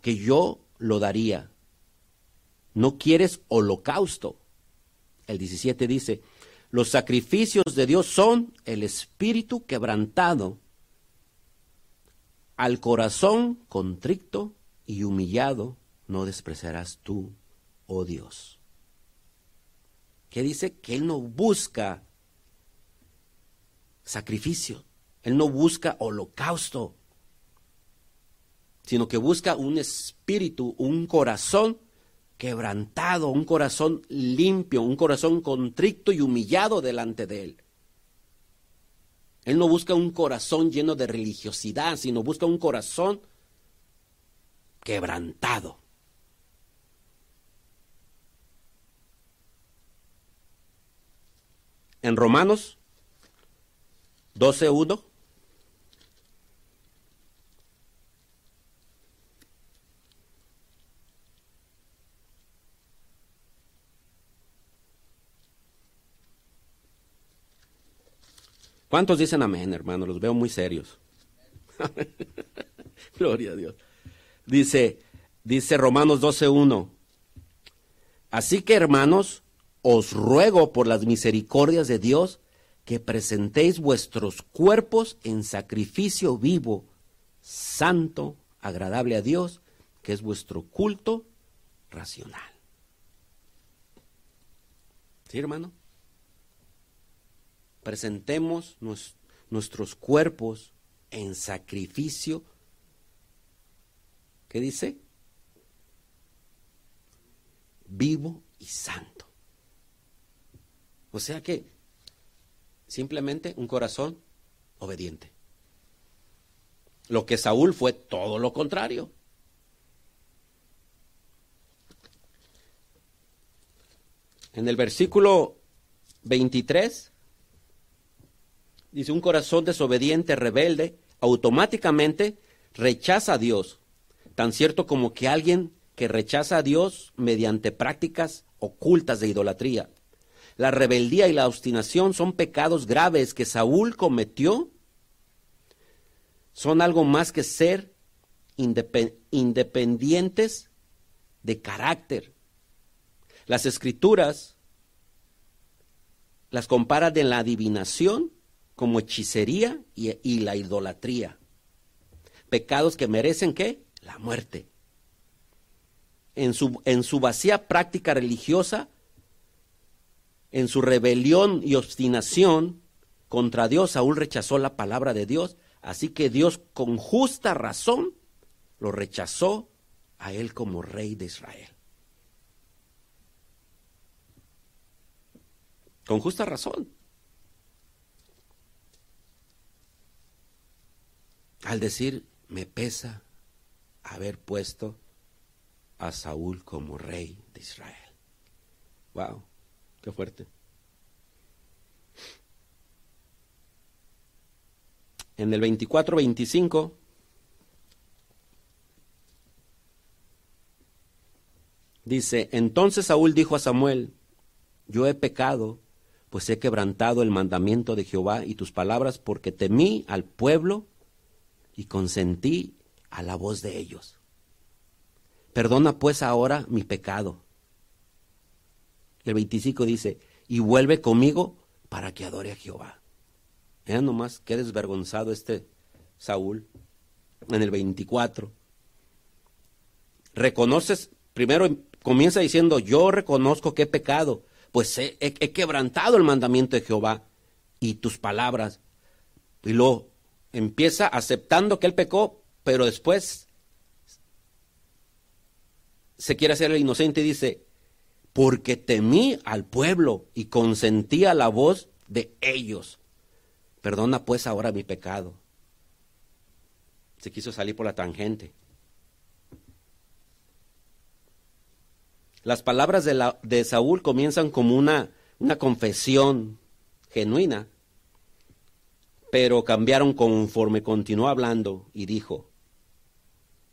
que yo lo daría. No quieres holocausto, el 17 dice, los sacrificios de Dios son el espíritu quebrantado, al corazón contrito y humillado no despreciarás tú, oh Dios. Que dice que Él no busca sacrificio, Él no busca holocausto, sino que busca un espíritu, un corazón quebrantado, un corazón limpio, un corazón contrito y humillado delante de Él. Él no busca un corazón lleno de religiosidad, sino busca un corazón quebrantado. En Romanos 12.1 ¿Cuántos dicen amén, hermano? Los veo muy serios. Gloria a Dios. Dice, dice Romanos 12.1. Así que, hermanos, os ruego por las misericordias de Dios que presentéis vuestros cuerpos en sacrificio vivo, santo, agradable a Dios, que es vuestro culto racional. ¿Sí, hermano? Presentemos nuestros cuerpos en sacrificio. ¿Qué dice? Vivo y santo. O sea que simplemente un corazón obediente. Lo que Saúl fue todo lo contrario. En el versículo 23 dice, un corazón desobediente, rebelde, automáticamente rechaza a Dios, tan cierto como que alguien que rechaza a Dios mediante prácticas ocultas de idolatría. La rebeldía y la obstinación son pecados graves que Saúl cometió. Son algo más que ser independientes de carácter. Las escrituras las compara de la adivinación como hechicería y, la idolatría. Pecados que merecen qué? La muerte. En su, en su vacía práctica religiosa, en su rebelión y obstinación contra Dios, Saúl rechazó la palabra de Dios, así que Dios con justa razón lo rechazó a él como rey de Israel. Con justa razón. Al decir, me pesa haber puesto a Saúl como rey de Israel. Wow, qué fuerte. En el 24-25 dice, entonces Saúl dijo a Samuel, yo he pecado, pues he quebrantado el mandamiento de Jehová y tus palabras porque temí al pueblo y consentí a la voz de ellos. Perdona pues ahora mi pecado. El 25 dice, y vuelve conmigo para que adore a Jehová. Vean nomás qué desvergonzado este Saúl. En el 24. Reconoces, primero comienza diciendo, yo reconozco que he pecado, pues he, he quebrantado el mandamiento de Jehová y tus palabras. Y luego empieza aceptando que él pecó, pero después se quiere hacer el inocente y dice, porque temí al pueblo y consentí a la voz de ellos. Perdona pues ahora mi pecado. Se quiso salir por la tangente. Las palabras de, de Saúl comienzan como una, una confesión genuina pero cambiaron conforme continuó hablando y dijo,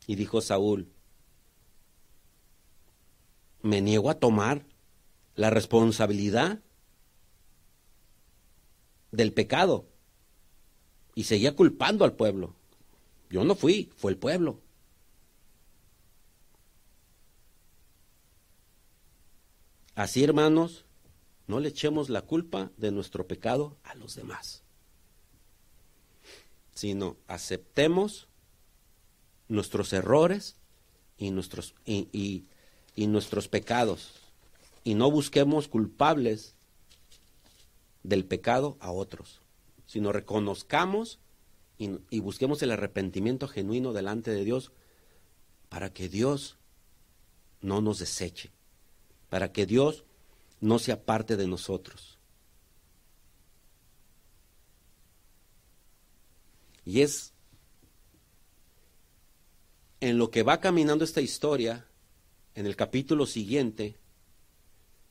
y dijo Saúl, me niego a tomar la responsabilidad del pecado. Y seguía culpando al pueblo. Yo no fui, fue el pueblo. Así, hermanos, no le echemos la culpa de nuestro pecado a los demás sino aceptemos nuestros errores y nuestros, y, nuestros pecados. Y no busquemos culpables del pecado a otros, sino reconozcamos y, y, busquemos el arrepentimiento genuino delante de Dios para que Dios no nos deseche, para que Dios no se aparte de nosotros. Y es en lo que va caminando esta historia, en el capítulo siguiente,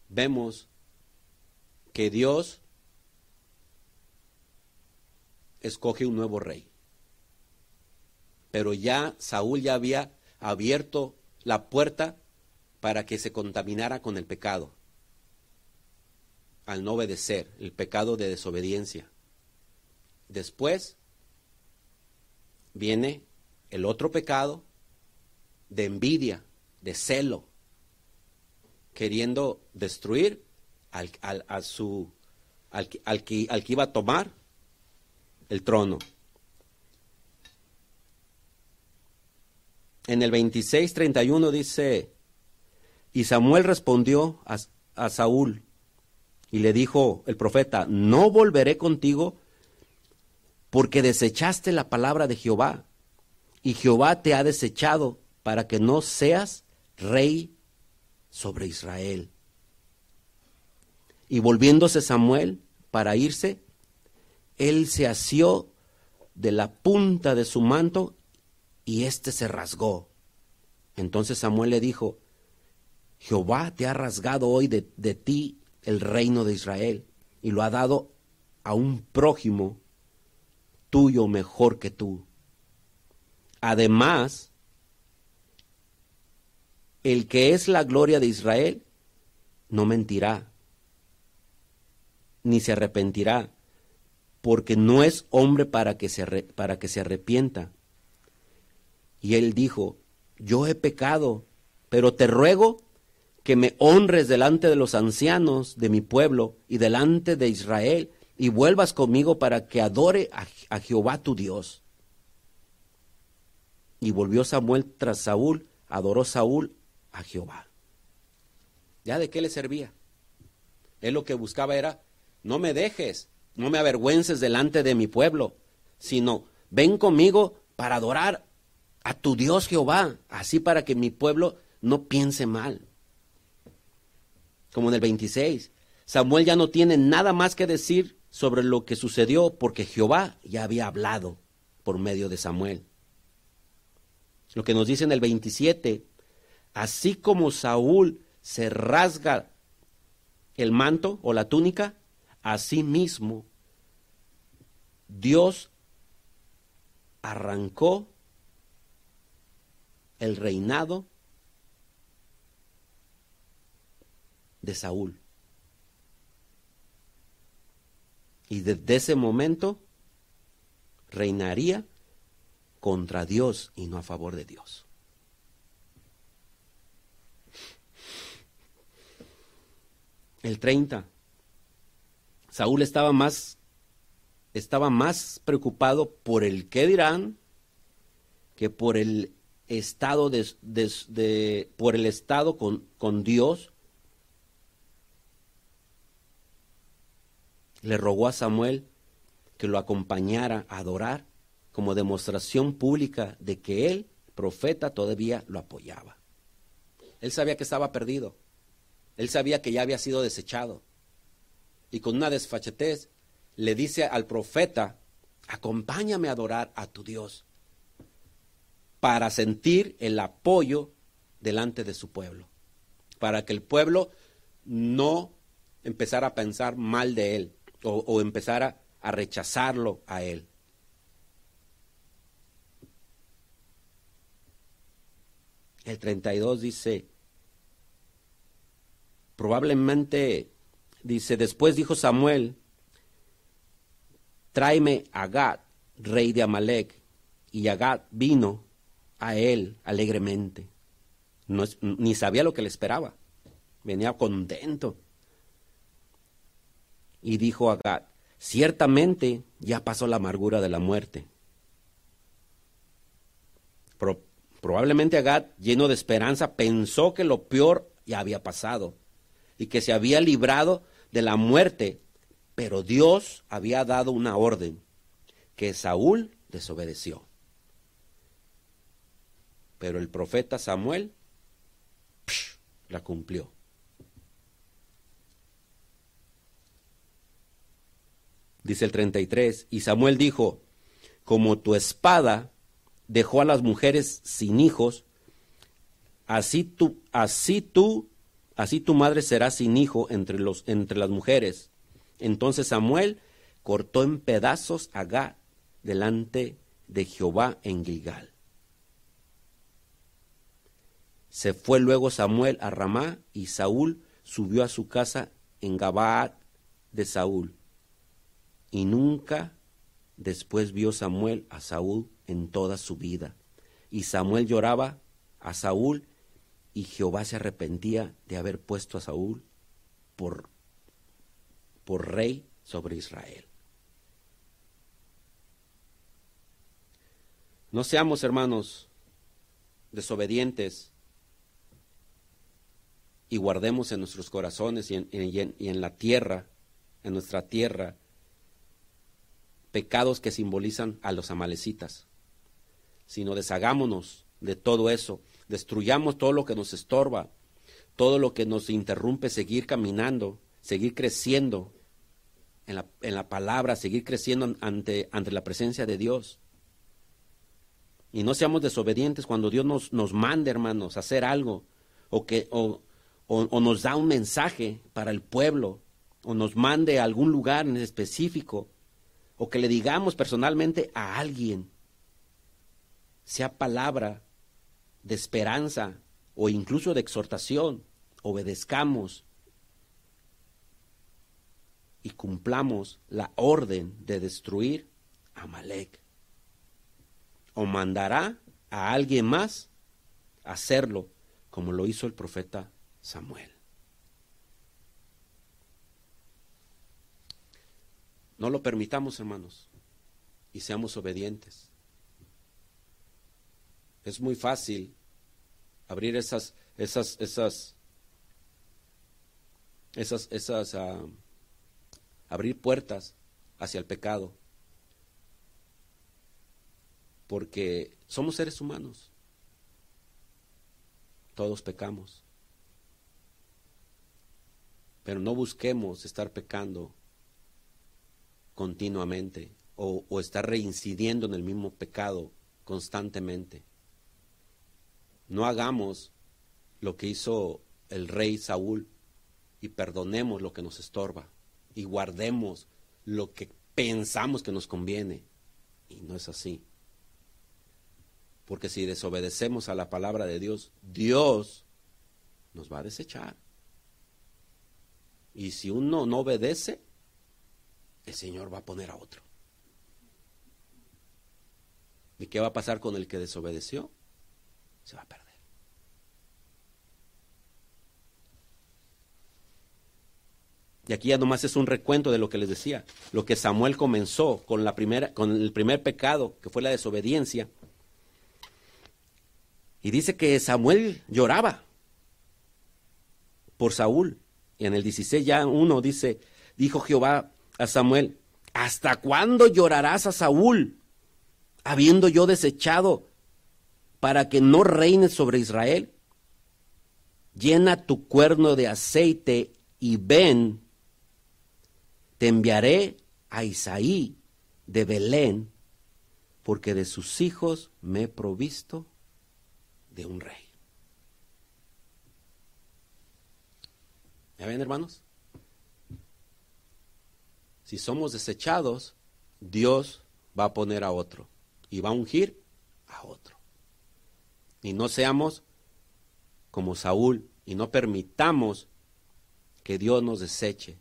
vemos que Dios escoge un nuevo rey. Pero ya Saúl ya había abierto la puerta para que se contaminara con el pecado, al no obedecer, el pecado de desobediencia. Después viene el otro pecado de envidia, de celo, queriendo destruir al, a su, al, al, que, al que iba a tomar el trono. En el 26:31 dice, y Samuel respondió a, a Saúl y le dijo el profeta, no volveré contigo porque desechaste la palabra de Jehová, y Jehová te ha desechado para que no seas rey sobre Israel. Y volviéndose Samuel para irse, él se asió de la punta de su manto y éste se rasgó. Entonces Samuel le dijo, Jehová te ha rasgado hoy de, de ti el reino de Israel y lo ha dado a un prójimo tuyo mejor que tú. Además, el que es la gloria de Israel no mentirá, ni se arrepentirá, porque no es hombre para que se, para que se arrepienta. Y él dijo, yo he pecado, pero te ruego que me honres delante de los ancianos de mi pueblo y delante de Israel, y vuelvas conmigo para que adore a, a Jehová tu Dios. Y volvió Samuel tras Saúl, adoró Saúl a Jehová. ¿Ya de qué le servía? Él lo que buscaba era, no me dejes, no me avergüences delante de mi pueblo, sino ven conmigo para adorar a tu Dios Jehová, así para que mi pueblo no piense mal. Como en el 26, Samuel ya no tiene nada más que decir sobre lo que sucedió porque Jehová ya había hablado por medio de Samuel. Lo que nos dice en el 27, así como Saúl se rasga el manto o la túnica, así mismo Dios arrancó el reinado de Saúl. Y desde ese momento reinaría contra Dios y no a favor de Dios. El 30. Saúl estaba más estaba más preocupado por el qué dirán que por el estado de, por el estado con, con Dios. Le rogó a Samuel que lo acompañara a adorar como demostración pública de que él, profeta, todavía lo apoyaba. Él sabía que estaba perdido. Él sabía que ya había sido desechado. Y con una desfachetez le dice al profeta, acompáñame a adorar a tu Dios para sentir el apoyo delante de su pueblo, para que el pueblo no empezara a pensar mal de él o, o empezara a rechazarlo a él. El 32 dice, probablemente, dice, después dijo Samuel, tráeme a Gad, rey de Amalek, y Agad vino a él alegremente. No, ni sabía lo que le esperaba. Venía contento. Y dijo a Gad, ciertamente ya pasó la amargura de la muerte probablemente Agad, lleno de esperanza, pensó que lo peor ya había pasado y que se había librado de la muerte, pero Dios había dado una orden que Saúl desobedeció. Pero el profeta Samuel la cumplió. Dice el 33, y Samuel dijo, como tu espada dejó a las mujeres sin hijos, así tú, así tú, así tu madre será sin hijo entre, los, entre las mujeres. Entonces Samuel cortó en pedazos a Gad delante de Jehová en Gilgal. Se fue luego Samuel a Ramá y Saúl subió a su casa en Gabaad de Saúl. Y nunca después vio Samuel a Saúl en toda su vida. Y Samuel lloraba a Saúl y Jehová se arrepentía de haber puesto a Saúl por, por rey sobre Israel. No seamos, hermanos, desobedientes y guardemos en nuestros corazones y en, y en, la tierra, en nuestra tierra, pecados que simbolizan a los amalecitas, sino deshagámonos de todo eso, destruyamos todo lo que nos estorba, todo lo que nos interrumpe seguir caminando, seguir creciendo en la, en la palabra, seguir creciendo ante, ante la presencia de Dios. Y no seamos desobedientes cuando Dios nos, nos mande, hermanos, a hacer algo, o, que, o, o, nos da un mensaje para el pueblo, o nos mande a algún lugar en específico, o que le digamos personalmente a alguien, sea palabra de esperanza o incluso de exhortación, obedezcamos y cumplamos la orden de destruir a Malek o mandará a alguien más hacerlo, como lo hizo el profeta Samuel. No lo permitamos, hermanos, y seamos obedientes. Es muy fácil abrir esas, esas, esas, esas, esas, ah, abrir puertas hacia el pecado porque somos seres humanos. Todos pecamos. Pero no busquemos estar pecando continuamente o, estar reincidiendo en el mismo pecado constantemente. No hagamos lo que hizo el rey Saúl y perdonemos lo que nos estorba y guardemos lo que pensamos que nos conviene. Y no es así. Porque si desobedecemos a la palabra de Dios, Dios nos va a desechar. Y si uno no obedece, el Señor va a poner a otro. ¿Y qué va a pasar con el que desobedeció? Se va a perder. Y aquí ya nomás es un recuento de lo que les decía. Lo que Samuel comenzó con, la primera, con el primer pecado, que fue la desobediencia, y dice que Samuel lloraba por Saúl. Y en el 16 ya uno dice, dijo Jehová a Samuel, ¿hasta cuándo llorarás a Saúl, habiendo yo desechado para que no reines sobre Israel? Llena tu cuerno de aceite y ven, te enviaré a Isaí de Belén, porque de sus hijos me he provisto de un rey. ¿Ya ven, hermanos? Si somos desechados, Dios va a poner a otro y va a ungir a otro. Y no seamos como Saúl y no permitamos que Dios nos deseche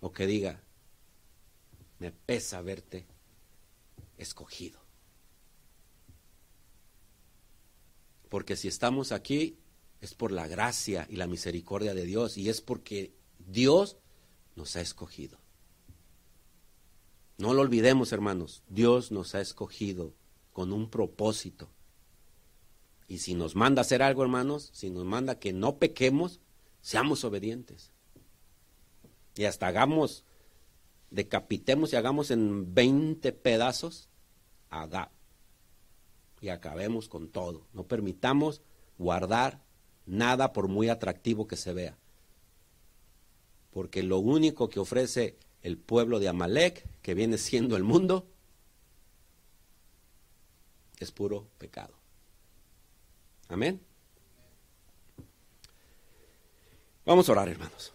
o que diga, me pesa verte escogido. Porque si estamos aquí es por la gracia y la misericordia de Dios y es porque Dios nos ha escogido. No lo olvidemos, hermanos, Dios nos ha escogido con un propósito. Y si nos manda hacer algo, hermanos, si nos manda que no pequemos, seamos obedientes. Y hasta hagamos, decapitemos y hagamos en 20 pedazos, haga. Y acabemos con todo. No permitamos guardar nada por muy atractivo que se vea. Porque lo único que ofrece el pueblo de Amalek, que viene siendo el mundo, es puro pecado. Amén. Vamos a orar, hermanos.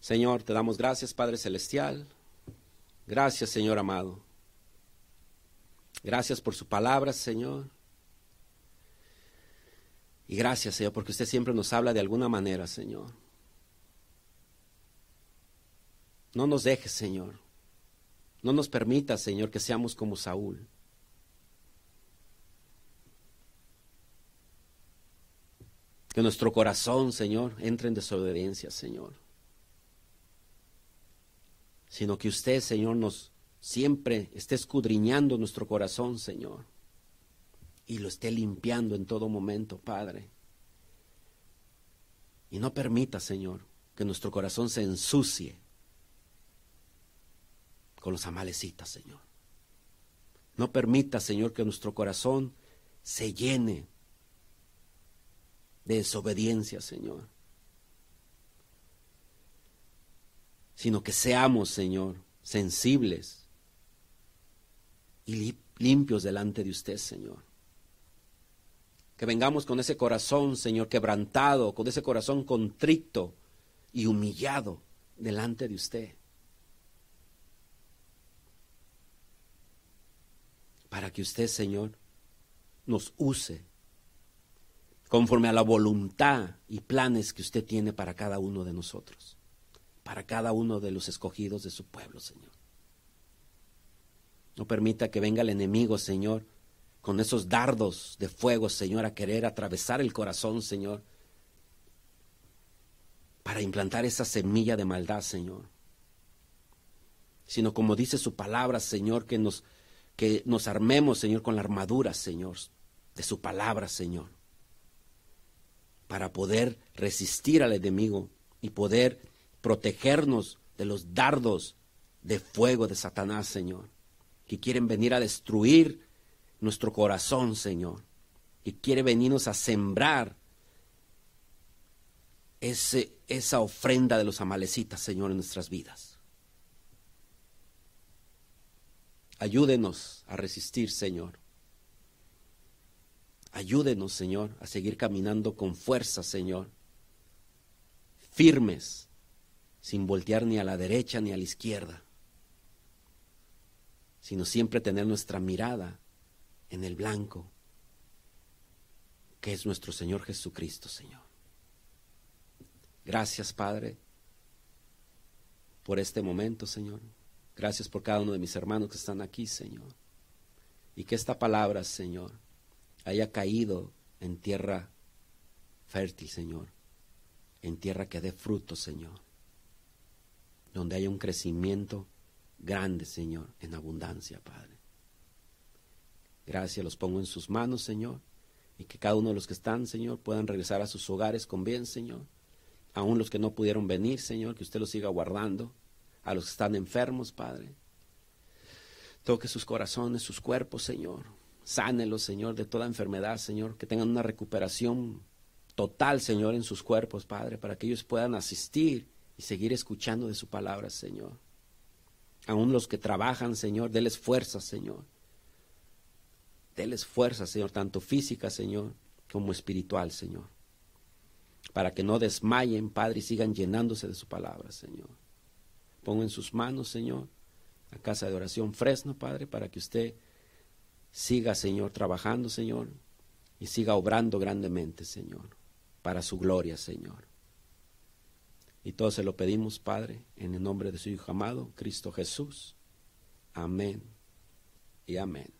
Señor, te damos gracias, Padre Celestial. Gracias, Señor amado. Gracias por su palabra, Señor. Y gracias, Señor, porque usted siempre nos habla de alguna manera, Señor. No nos dejes, Señor. No nos permita, Señor, que seamos como Saúl. Que nuestro corazón, Señor, entre en desobediencia, Señor. Sino que usted, Señor, nos siempre esté escudriñando nuestro corazón, Señor. Y lo esté limpiando en todo momento, Padre. Y no permita, Señor, que nuestro corazón se ensucie con los amalecitas, Señor. No permita, Señor, que nuestro corazón se llene de desobediencia, Señor. Sino que seamos, Señor, sensibles y limpios delante de usted, Señor. Que vengamos con ese corazón, Señor, quebrantado, con ese corazón contrito y humillado delante de usted. Para que usted, Señor, nos use conforme a la voluntad y planes que usted tiene para cada uno de nosotros, para cada uno de los escogidos de su pueblo, Señor. No permita que venga el enemigo, Señor, con esos dardos de fuego, Señor, a querer atravesar el corazón, Señor, para implantar esa semilla de maldad, Señor. Sino como dice su palabra, Señor, que nos, que nos armemos, Señor, con la armadura, Señor, de su palabra, Señor para poder resistir al enemigo y poder protegernos de los dardos de fuego de Satanás, Señor, que quieren venir a destruir nuestro corazón, Señor, y quiere venirnos a sembrar ese, esa ofrenda de los amalecitas, Señor, en nuestras vidas. Ayúdenos a resistir, Señor. Ayúdenos, Señor, a seguir caminando con fuerza, Señor, firmes, sin voltear ni a la derecha ni a la izquierda, sino siempre tener nuestra mirada en el blanco, que es nuestro Señor Jesucristo, Señor. Gracias, Padre, por este momento, Señor. Gracias por cada uno de mis hermanos que están aquí, Señor. Y que esta palabra, Señor, haya caído en tierra fértil, Señor, en tierra que dé fruto, Señor, donde haya un crecimiento grande, Señor, en abundancia, Padre. Gracias, los pongo en sus manos, Señor, y que cada uno de los que están, Señor, puedan regresar a sus hogares con bien, Señor. Aún los que no pudieron venir, Señor, que usted los siga guardando. A los que están enfermos, Padre. Toque sus corazones, sus cuerpos, Señor Sánelos, Señor, de toda enfermedad, Señor, que tengan una recuperación total, Señor, en sus cuerpos, Padre, para que ellos puedan asistir y seguir escuchando de su palabra, Señor. Aún los que trabajan, Señor, déles fuerza, Señor. Déles fuerza, Señor, tanto física, Señor, como espiritual, Señor. Para que no desmayen, Padre, y sigan llenándose de su palabra, Señor. Pongo en sus manos, Señor, la casa de oración Fresno, Padre, para que usted Siga, Señor, trabajando, Señor, y siga obrando grandemente, Señor, para su gloria, Señor. Y todo se lo pedimos, Padre, en el nombre de su Hijo amado, Cristo Jesús. Amén y amén.